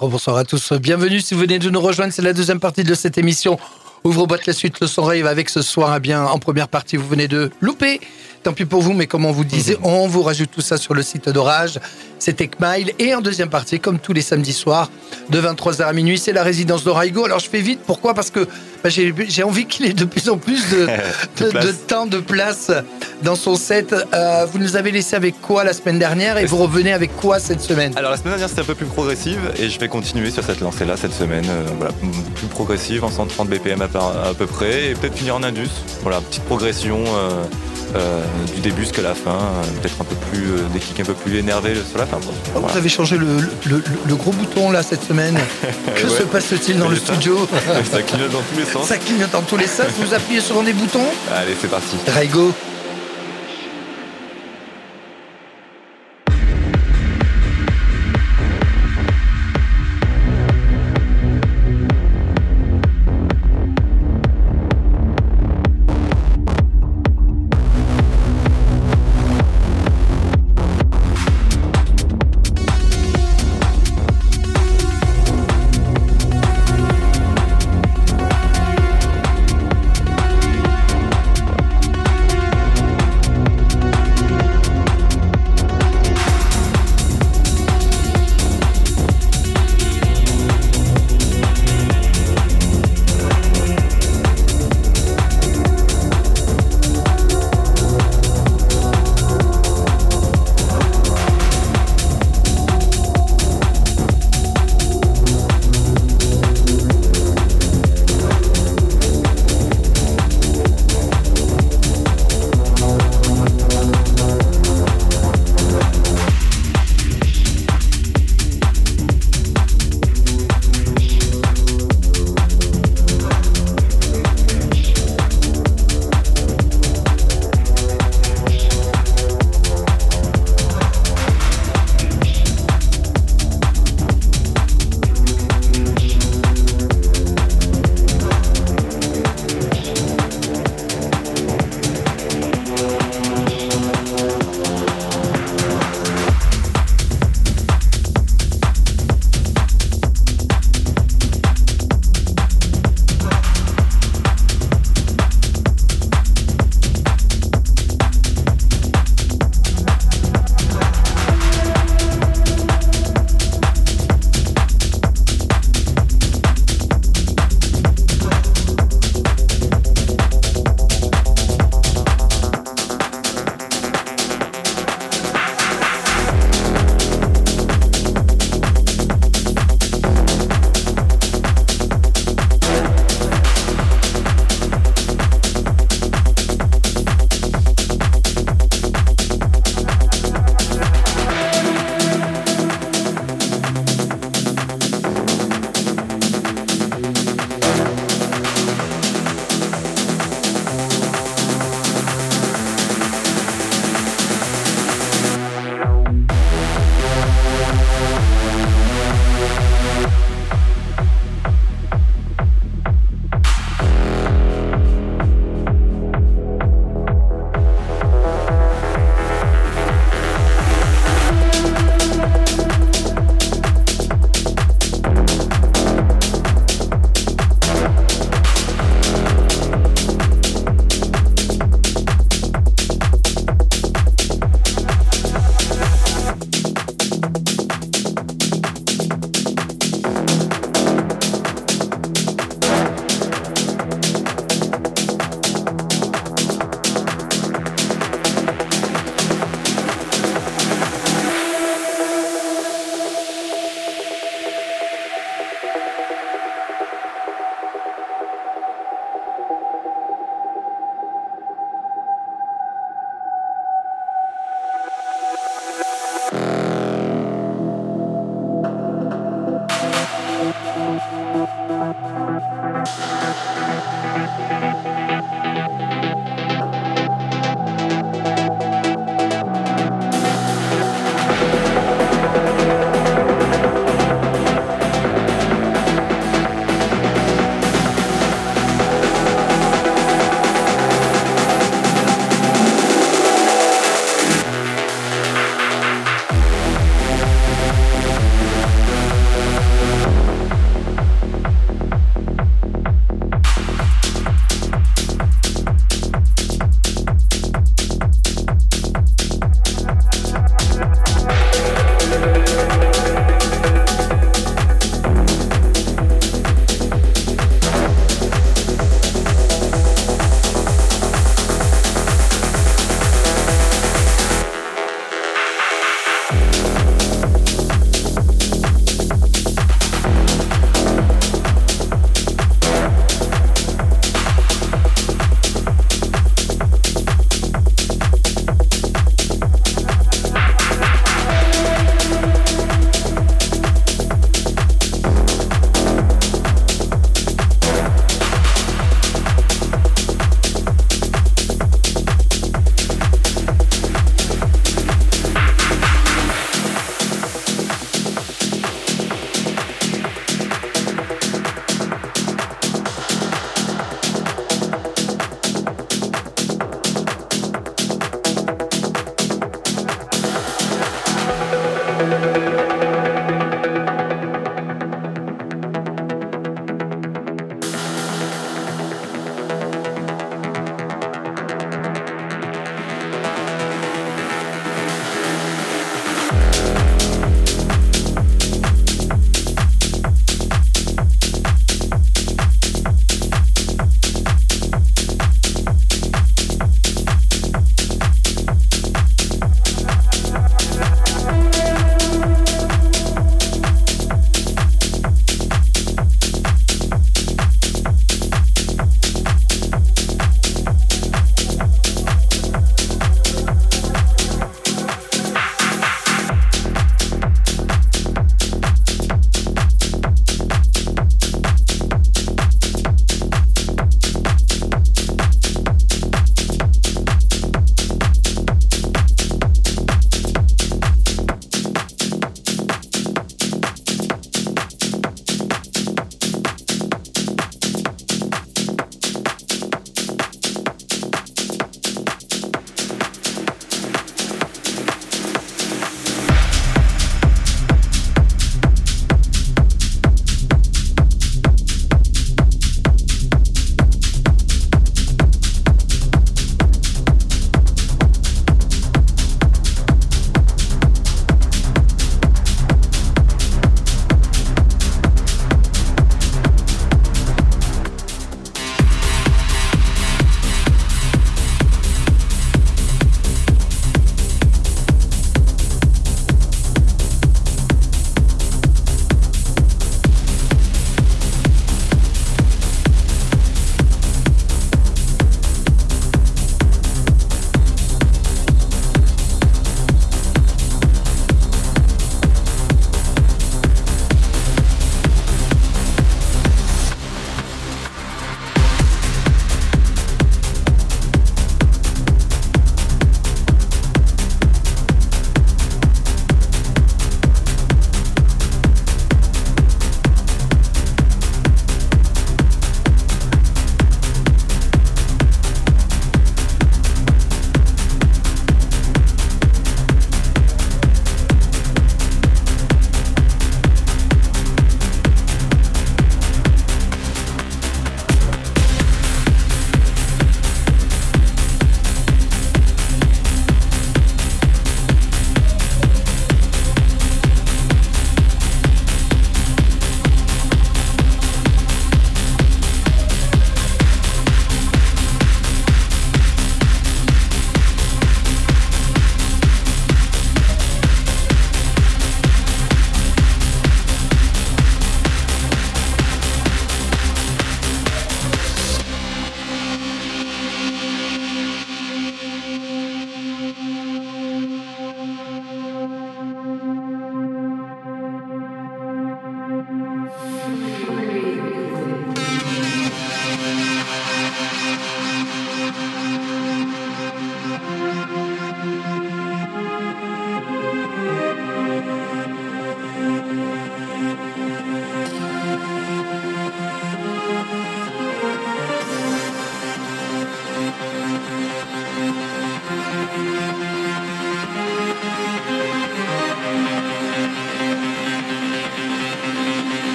Bonsoir à tous, bienvenue si vous venez de nous rejoindre, c'est la deuxième partie de cette émission. Ouvre boîte la suite, le son rave avec ce soir, eh bien en première partie vous venez de louper Tant pis pour vous, mais comme on vous disait, mhm. on vous rajoute tout ça sur le site d'Orage. C'est Mile. Et en deuxième partie, comme tous les samedis soirs, de 23h à minuit, c'est la résidence d'Oraigo. Alors je fais vite, pourquoi? Parce que bah, j'ai envie qu'il ait de plus en plus de, de, temps, de place dans son set. Euh, vous nous avez laissé avec quoi la semaine dernière? Et vous revenez avec quoi cette semaine? Alors la semaine dernière c'était un peu plus progressive et je vais continuer sur cette lancée-là cette semaine. Euh, voilà, plus progressive en 130 BPM à, peu près et peut-être finir en Indus. Voilà, petite progression. Euh, du début jusqu'à la fin, peut-être un peu plus des kicks un peu plus énervés sur la fin. Vous avez changé le, gros bouton là cette semaine. que se passe-t-il dans le studio Ça clignote dans tous les sens. Ça clignote dans tous les sens. Vous appuyez sur un des boutons. Allez, c'est parti. Raigo.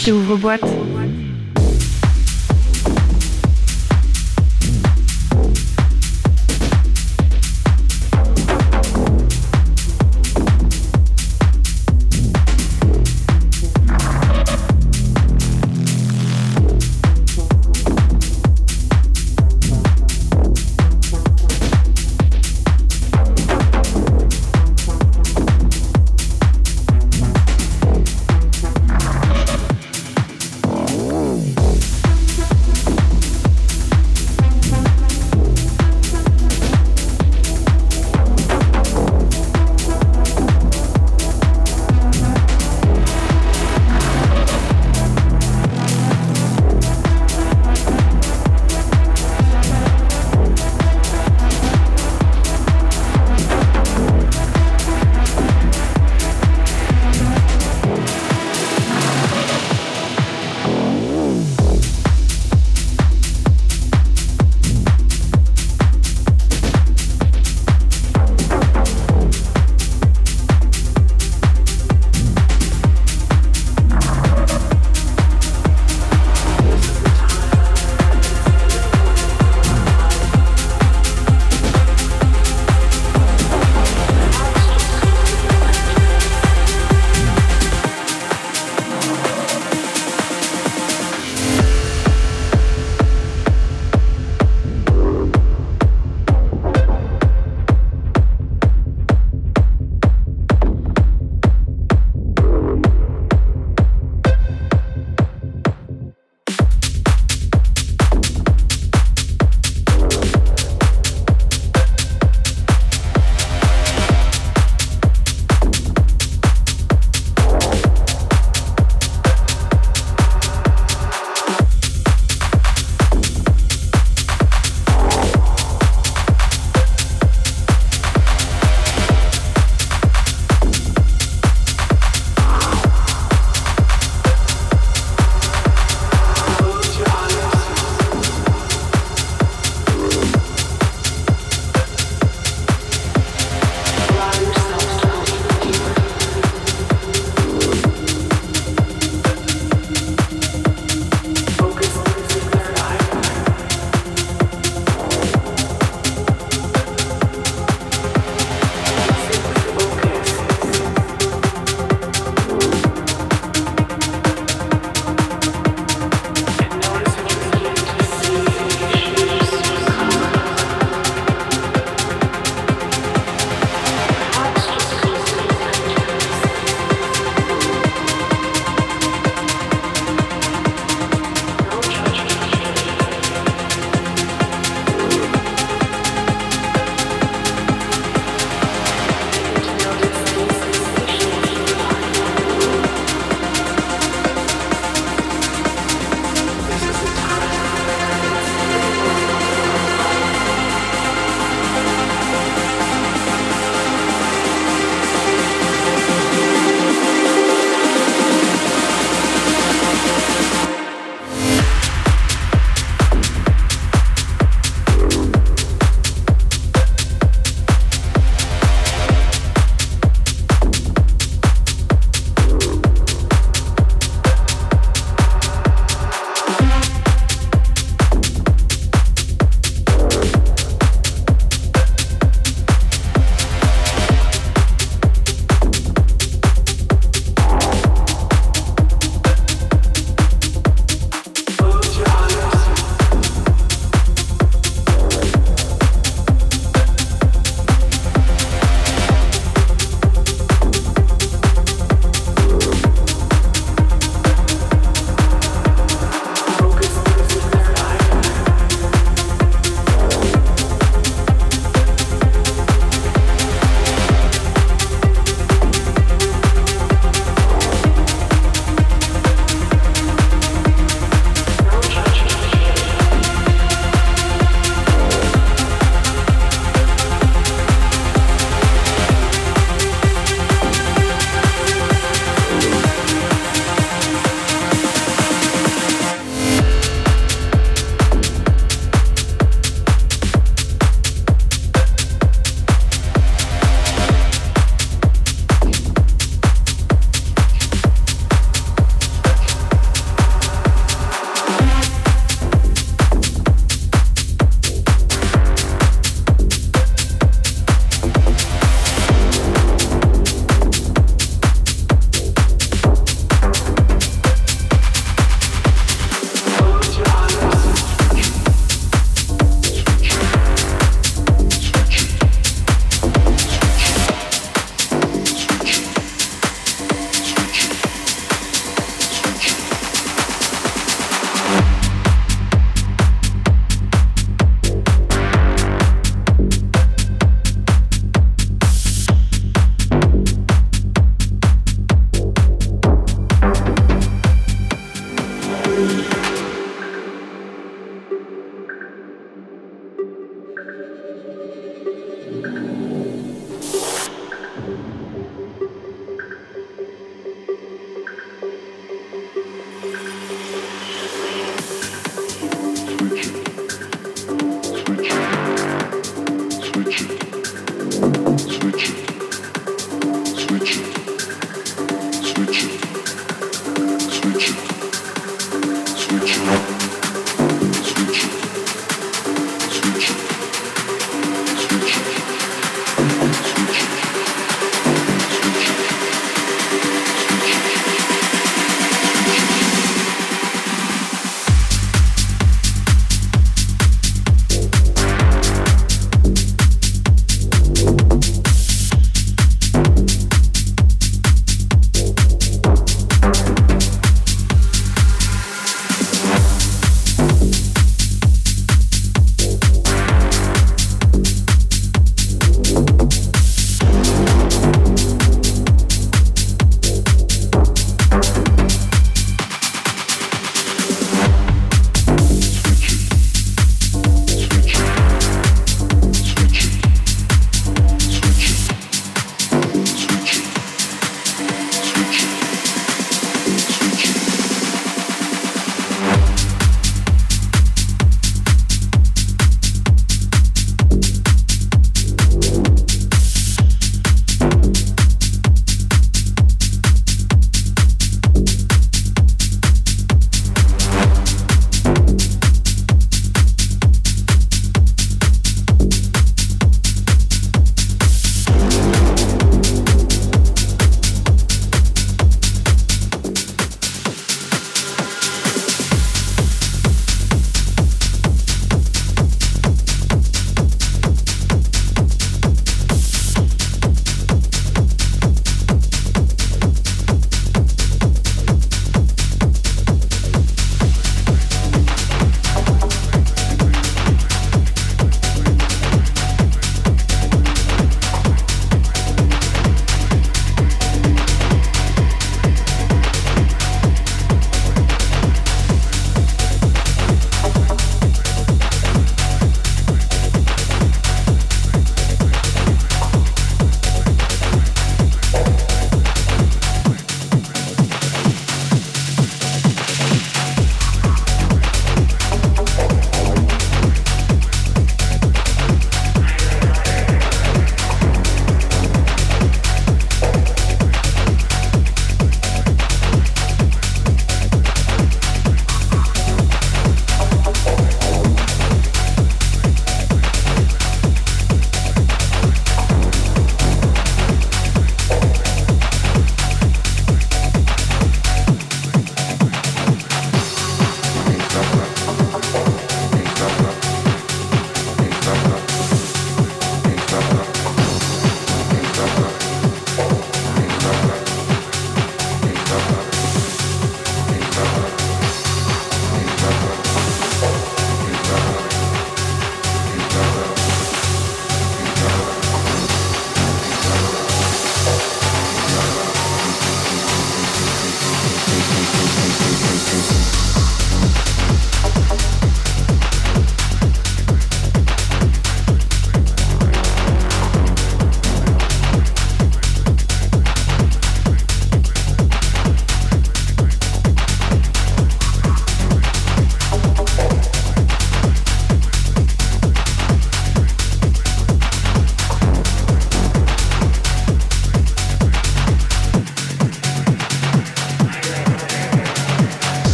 Rage. Ouvre-boîte.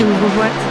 une boîte.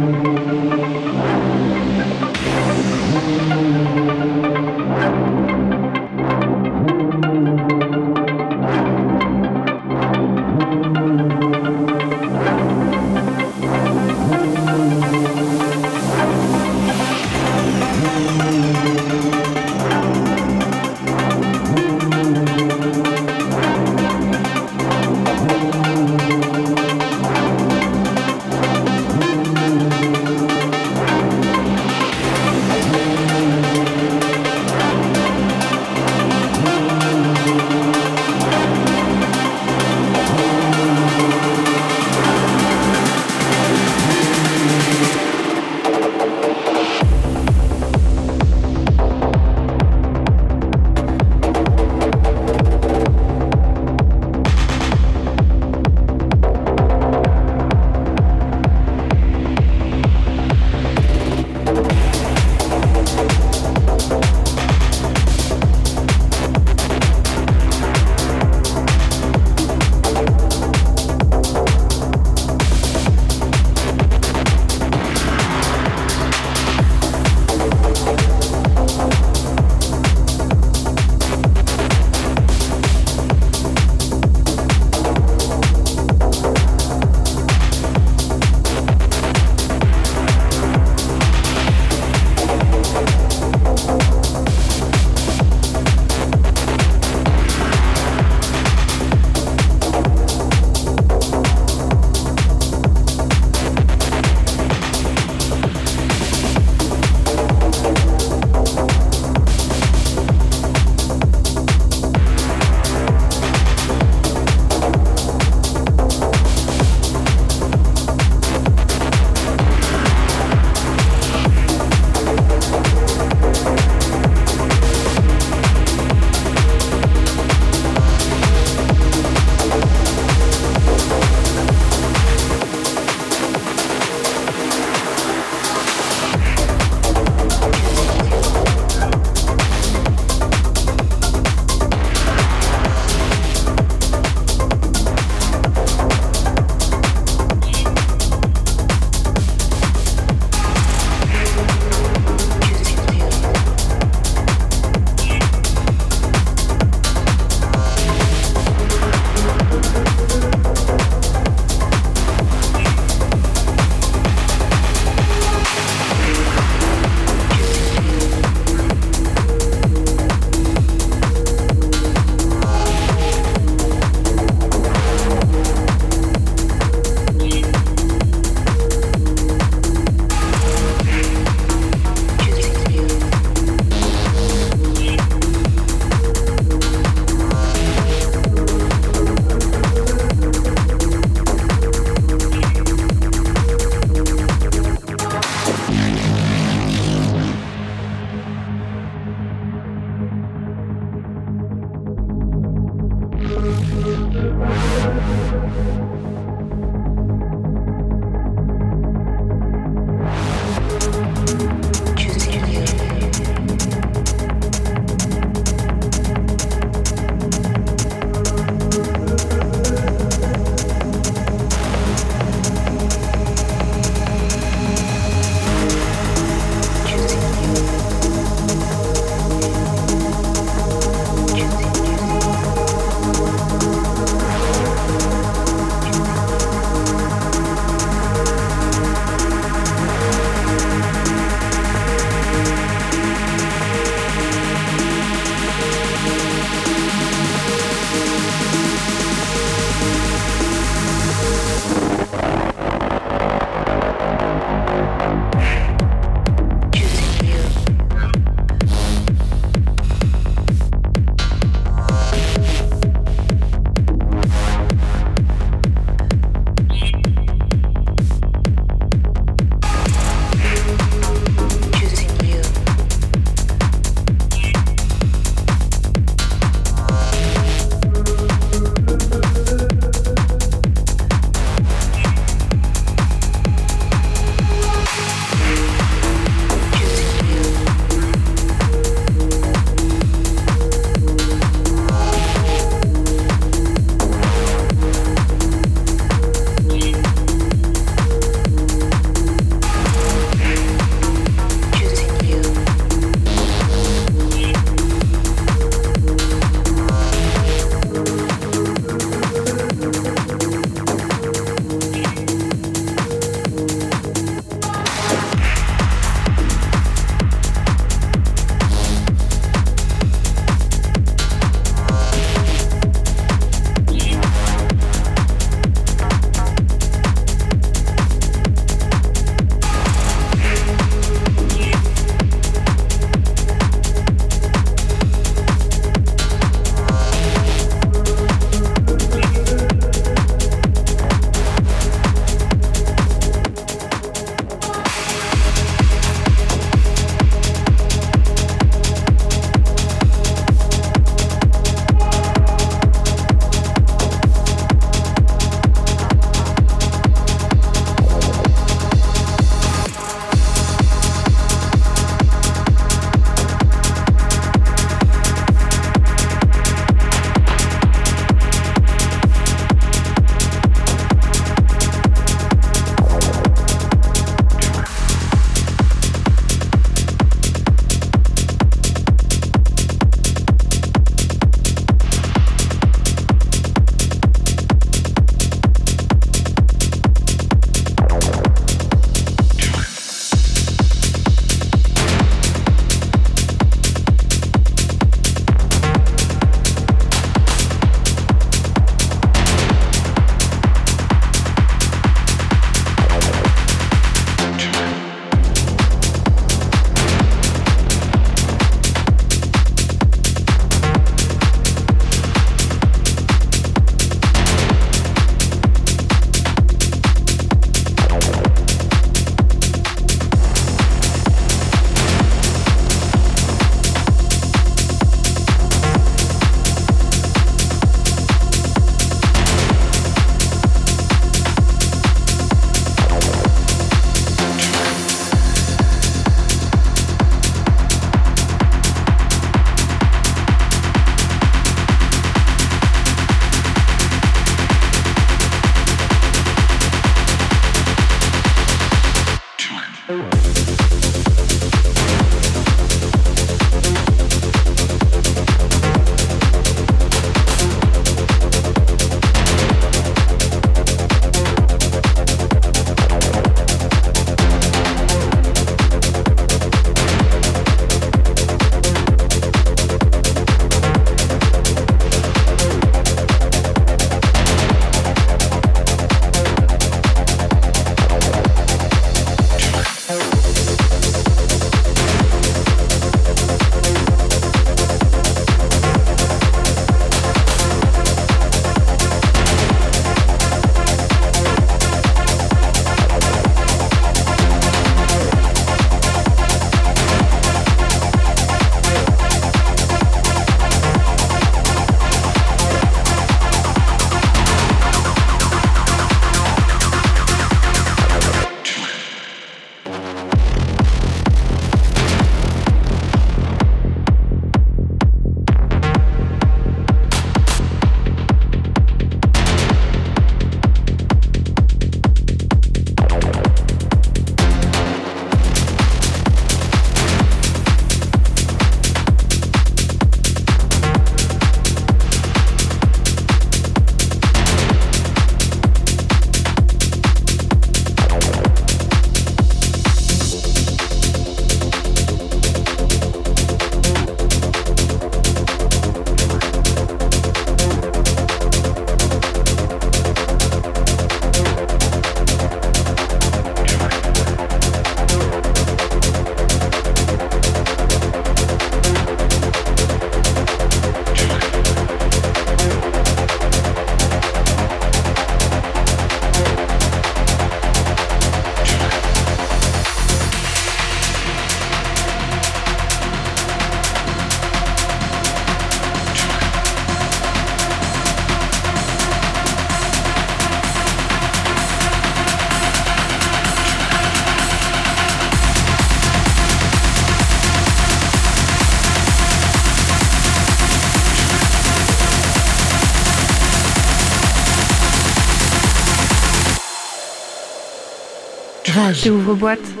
Rage. Ouvre-boîte.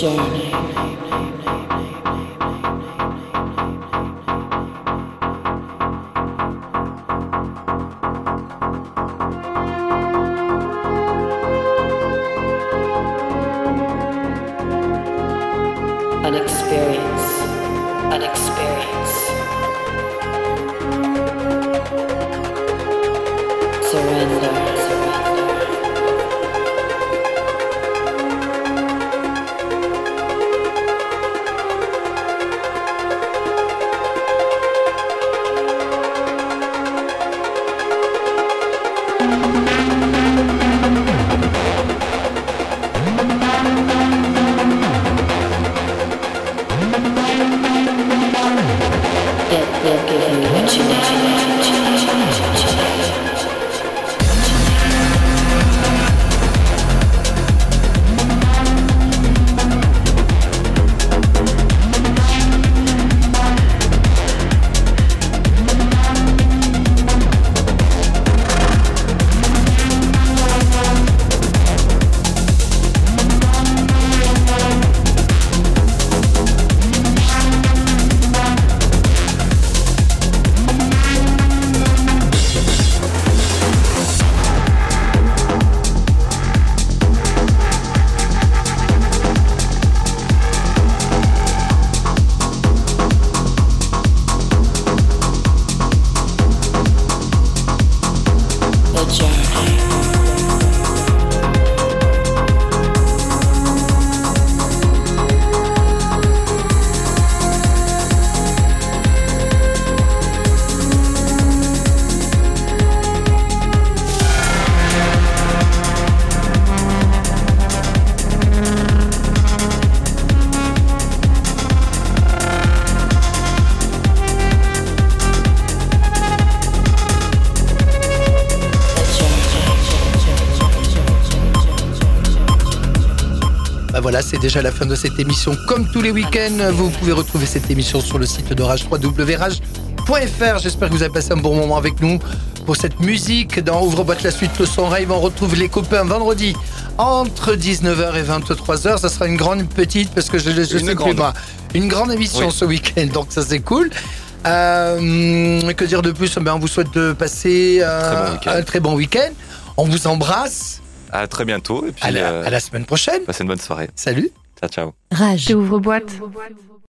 C'est déjà la fin de cette émission. Comme tous les week-ends, vous pouvez retrouver cette émission sur le site de Rage 3wrage.fr. J'espère que vous avez passé un bon moment avec nous pour cette musique. Dans Ouvre-boîte la suite, le son rave. On retrouve les copains vendredi entre 19h et 23h. Ça sera une grande petite parce que je, je sais grande. plus Une grande émission ce week-end, donc ça c'est cool. Euh, que dire de plus? Ben, On vous souhaite de passer euh, un très bon week-end. on vous embrasse. À très bientôt. Et puis, à, la, euh, à la semaine prochaine. Passez une bonne soirée. Salut. Ciao, ciao. Rage. Ouvre boîte.